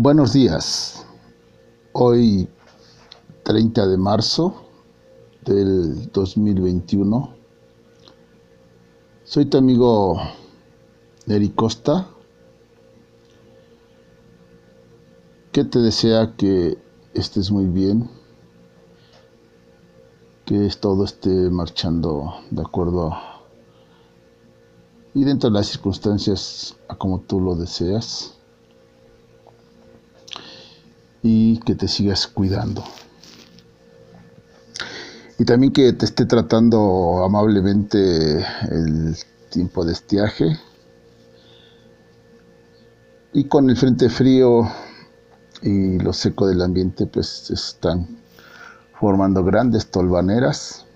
Buenos días. Hoy 30 de marzo del 2021. Soy tu amigo Eri Costa, que te desea que estés muy bien, que todo esté marchando de acuerdo y dentro de las circunstancias a como tú lo deseas y que te sigas cuidando. Y también que te esté tratando amablemente el tiempo de estiaje. Y con el frente frío y lo seco del ambiente, pues están formando grandes tolvaneras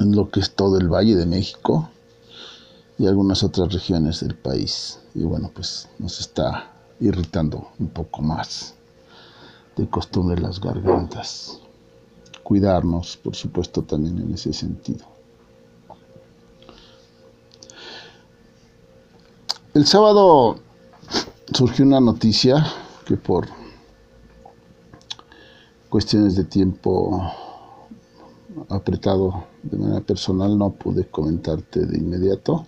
en lo que es todo el Valle de México y algunas otras regiones del país. Y bueno, pues nos está irritando un poco más de costumbre las gargantas. Cuidarnos, por supuesto, también en ese sentido. El sábado surgió una noticia que por cuestiones de tiempo apretado de manera personal no pude comentarte de inmediato.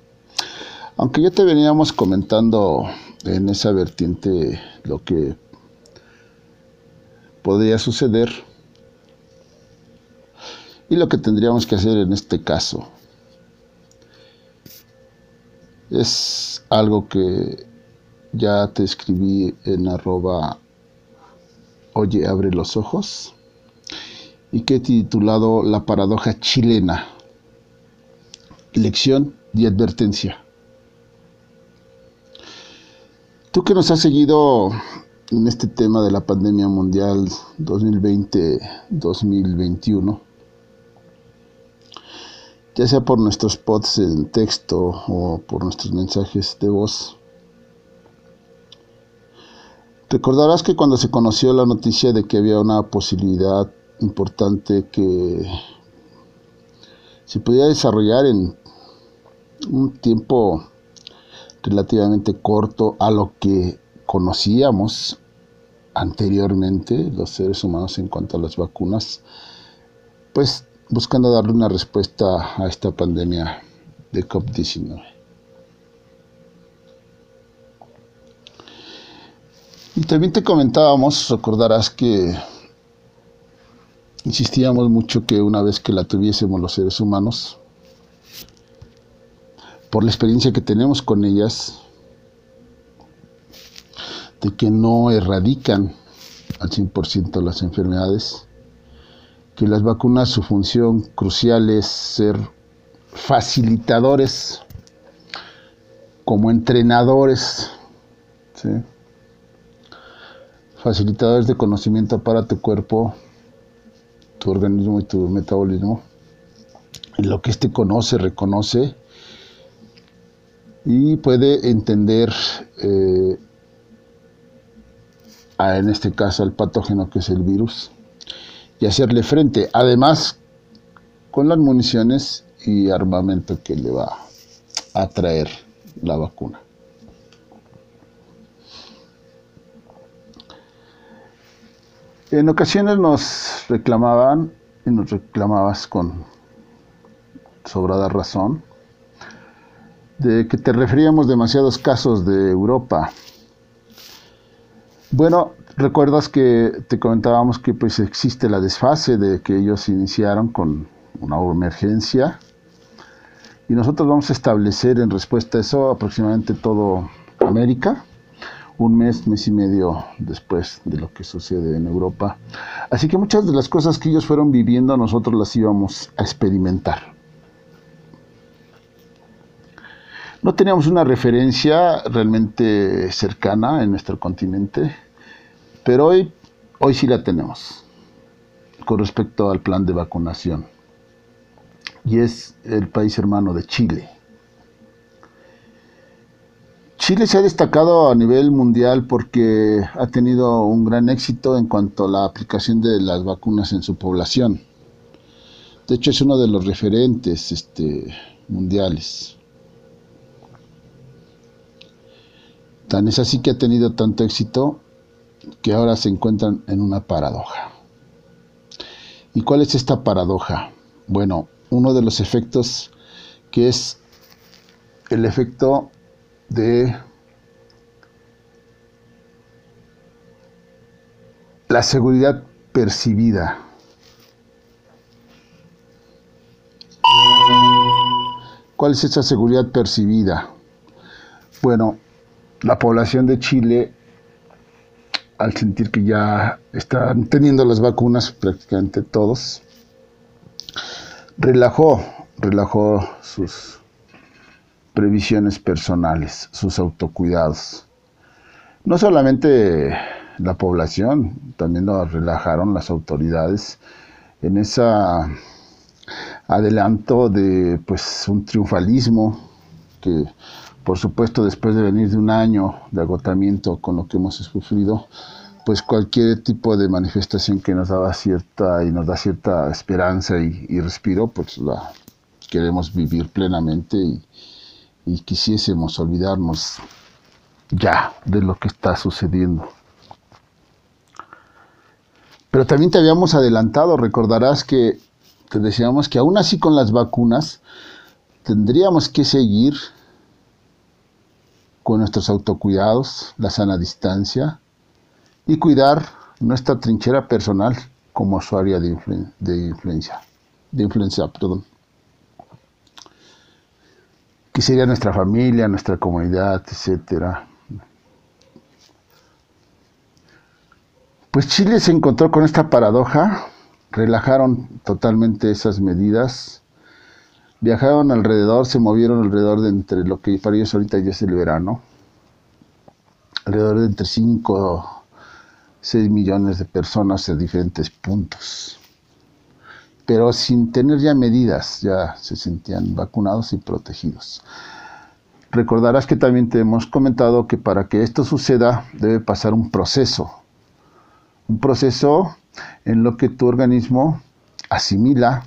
Aunque ya te veníamos comentando en esa vertiente lo que podría suceder y lo que tendríamos que hacer en este caso. Es algo que ya te escribí en arroba oye abre los ojos y que he titulado La paradoja chilena. Lección y advertencia. Tú que nos has seguido en este tema de la pandemia mundial 2020-2021, ya sea por nuestros pods en texto o por nuestros mensajes de voz, recordarás que cuando se conoció la noticia de que había una posibilidad importante que se podía desarrollar en un tiempo relativamente corto a lo que conocíamos anteriormente los seres humanos en cuanto a las vacunas, pues buscando darle una respuesta a esta pandemia de COVID-19. Y también te comentábamos, recordarás que insistíamos mucho que una vez que la tuviésemos los seres humanos, por la experiencia que tenemos con ellas, de que no erradican al 100% las enfermedades, que las vacunas su función crucial es ser facilitadores como entrenadores, facilitadores de conocimiento para tu cuerpo, tu organismo y tu metabolismo, en lo que éste conoce, reconoce y puede entender, eh, en este caso, al patógeno que es el virus y hacerle frente, además con las municiones y armamento que le va a traer la vacuna. En ocasiones nos reclamaban y nos reclamabas con sobrada razón de que te referíamos demasiados casos de Europa. Bueno, recuerdas que te comentábamos que pues existe la desfase de que ellos iniciaron con una emergencia y nosotros vamos a establecer en respuesta a eso aproximadamente todo América, un mes, mes y medio después de lo que sucede en Europa. Así que muchas de las cosas que ellos fueron viviendo nosotros las íbamos a experimentar. No teníamos una referencia realmente cercana en nuestro continente, pero hoy, hoy sí la tenemos con respecto al plan de vacunación. Y es el país hermano de Chile. Chile se ha destacado a nivel mundial porque ha tenido un gran éxito en cuanto a la aplicación de las vacunas en su población. De hecho, es uno de los referentes este, mundiales. Tan es así que ha tenido tanto éxito que ahora se encuentran en una paradoja. ¿Y cuál es esta paradoja? Bueno, uno de los efectos que es el efecto de la seguridad percibida. ¿Cuál es esa seguridad percibida? Bueno, la población de Chile, al sentir que ya están teniendo las vacunas prácticamente todos, relajó, relajó sus previsiones personales, sus autocuidados. No solamente la población, también lo relajaron las autoridades en ese adelanto de pues un triunfalismo que por supuesto después de venir de un año de agotamiento con lo que hemos sufrido, pues cualquier tipo de manifestación que nos daba cierta y nos da cierta esperanza y, respiro, pues la queremos vivir plenamente y, y quisiésemos olvidarnos ya de lo que está sucediendo. Pero también te habíamos adelantado, recordarás que te decíamos que aún así con las vacunas tendríamos que seguir con nuestros autocuidados, la sana distancia y cuidar nuestra trinchera personal como usuaria de, de influencia, de influencia, perdón. Que sería nuestra familia, nuestra comunidad, etcétera. Pues Chile se encontró con esta paradoja, relajaron totalmente esas medidas, viajaron alrededor, se movieron alrededor de entre lo que para ellos ahorita ya es el verano, alrededor de entre 5 6 millones de personas en diferentes puntos. Pero sin tener ya medidas, ya se sentían vacunados y protegidos. Recordarás que también te hemos comentado que para que esto suceda debe pasar un proceso un proceso en lo que tu organismo asimila,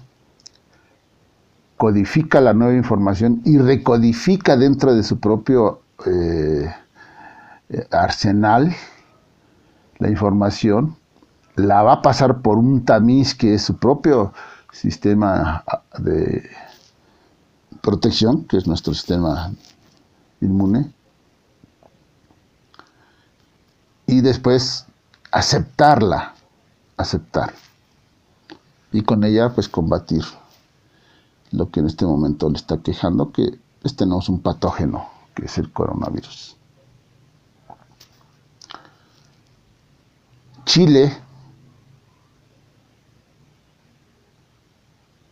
codifica la nueva información y recodifica dentro de su propio eh, arsenal la información, la va a pasar por un tamiz que es su propio sistema de protección, que es nuestro sistema inmune, y después aceptarla, aceptar. Y con ella pues combatir lo que en este momento le está quejando, que pues, tenemos un patógeno, que es el coronavirus. Chile,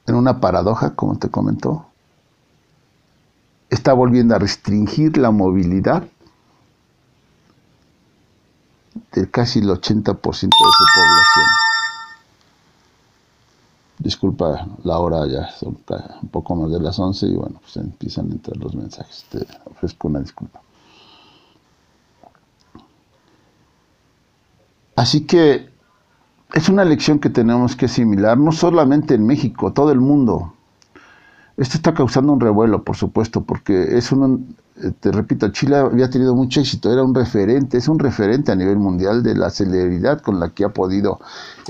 en una paradoja, como te comentó, está volviendo a restringir la movilidad de casi el 80% de su población. Disculpa la hora ya, son un poco más de las 11 y bueno, pues empiezan a entrar los mensajes. Te ofrezco una disculpa. Así que es una lección que tenemos que asimilar, no solamente en México, todo el mundo. Esto está causando un revuelo, por supuesto, porque es un, te repito, Chile había tenido mucho éxito, era un referente, es un referente a nivel mundial de la celeridad con la que ha podido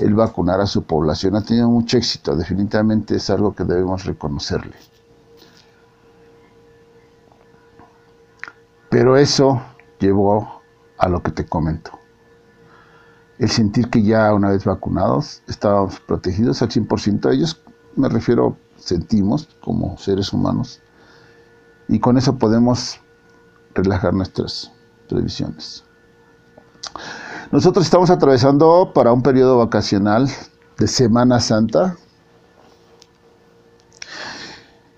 vacunar a su población. Ha tenido mucho éxito, definitivamente es algo que debemos reconocerle. Pero eso llevó a lo que te comento. El sentir que ya una vez vacunados estábamos protegidos al 100%, ellos me refiero, sentimos como seres humanos y con eso podemos relajar nuestras previsiones. Nosotros estamos atravesando para un periodo vacacional de Semana Santa.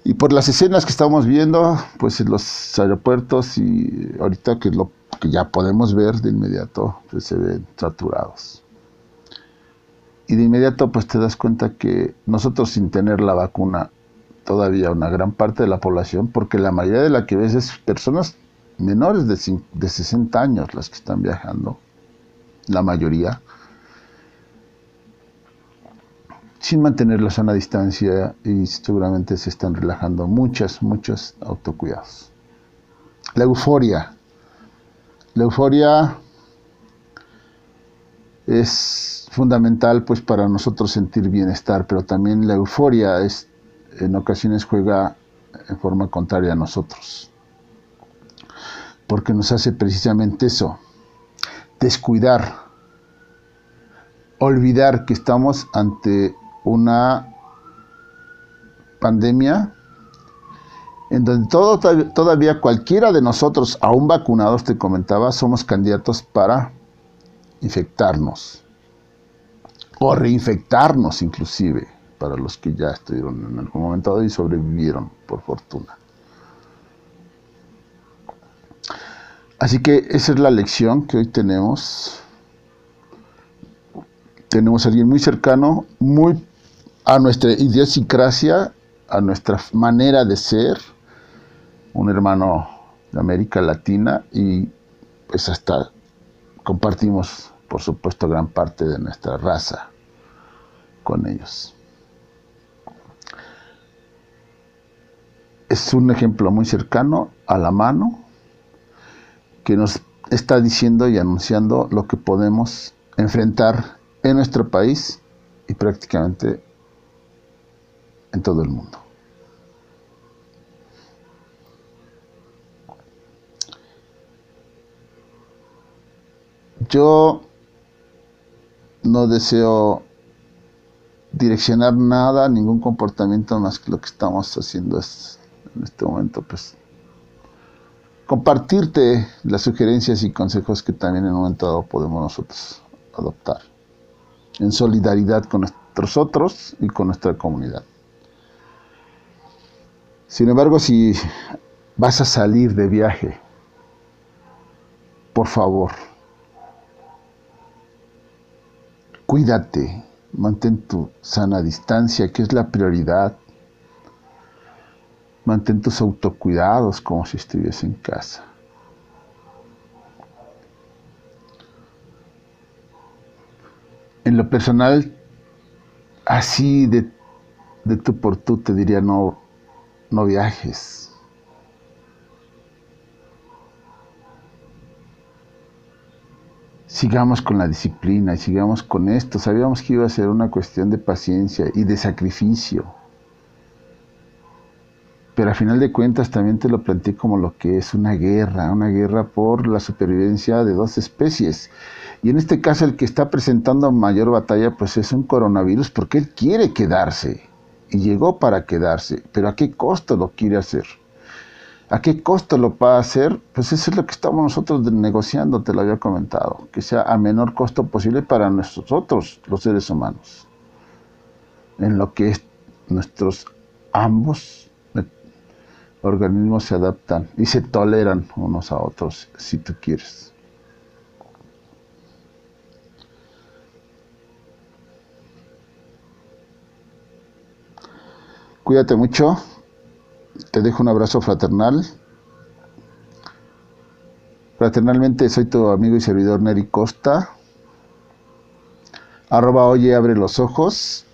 Y por las escenas que estamos viendo, pues en los aeropuertos y ahorita que lo que ya podemos ver de inmediato, pues se ven saturados. Y de inmediato pues te das cuenta que nosotros sin tener la vacuna todavía una gran parte de la población, porque la mayoría de la que ves es personas menores de, de 60 años las que están viajando, la mayoría, sin mantener la sana distancia y seguramente se están relajando muchas, muchos autocuidados. La euforia, La euforia es fundamental pues para nosotros sentir bienestar, pero también la euforia es en ocasiones juega en forma contraria a nosotros. Porque nos hace precisamente eso, descuidar, olvidar que estamos ante una pandemia en donde todavía cualquiera de nosotros, aún vacunados, te comentaba, somos candidatos para infectarnos o reinfectarnos inclusive, para los que ya estuvieron en algún momento y sobrevivieron, por fortuna. Así que esa es la lección que hoy tenemos. Tenemos a alguien muy cercano, muy a nuestra idiosincrasia, a nuestra manera de ser, un hermano de América Latina y pues hasta compartimos, por supuesto, gran parte de nuestra raza con ellos. Es un ejemplo muy cercano a la mano que nos está diciendo y anunciando lo que podemos enfrentar en nuestro país y prácticamente en todo el mundo. Yo no deseo direccionar nada, ningún comportamiento más que lo que estamos haciendo es, en este momento, pues compartirte las sugerencias y consejos que también en un momento dado podemos nosotros adoptar, en solidaridad con nuestros otros y con nuestra comunidad. Sin embargo, si vas a salir de viaje, por favor, cuídate, mantén tu sana distancia, que es la prioridad. Mantén tus autocuidados como si estuvieras en casa. En lo personal, así de, de tú por tú te diría no, no viajes. sigamos con la disciplina y sigamos con esto. Sabíamos que iba a ser una cuestión de paciencia y de sacrificio. Pero a final de cuentas también te lo planteé como lo que es una guerra, una guerra por la supervivencia de dos especies. Y en este caso el que está presentando mayor batalla pues es un coronavirus porque él quiere quedarse y llegó para quedarse, pero ¿a qué costo lo quiere hacer? ¿A qué costo lo va a hacer? Pues eso es lo que estamos nosotros negociando, te lo había comentado, que sea a menor costo posible para nosotros, los seres humanos, en lo que nuestros ambos organismos se adaptan y se toleran unos a otros, si tú quieres. Cuídate mucho. Te dejo un abrazo fraternal. Fraternalmente soy tu amigo y servidor Neri Costa. Arroba oye, abre los ojos.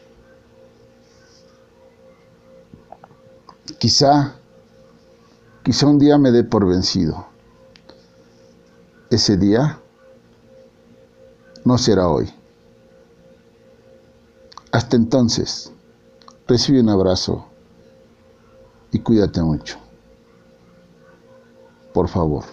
Quizá, quizá un día me dé por vencido. Ese día no será hoy. Hasta entonces, recibe un abrazo y cuídate mucho. Por favor.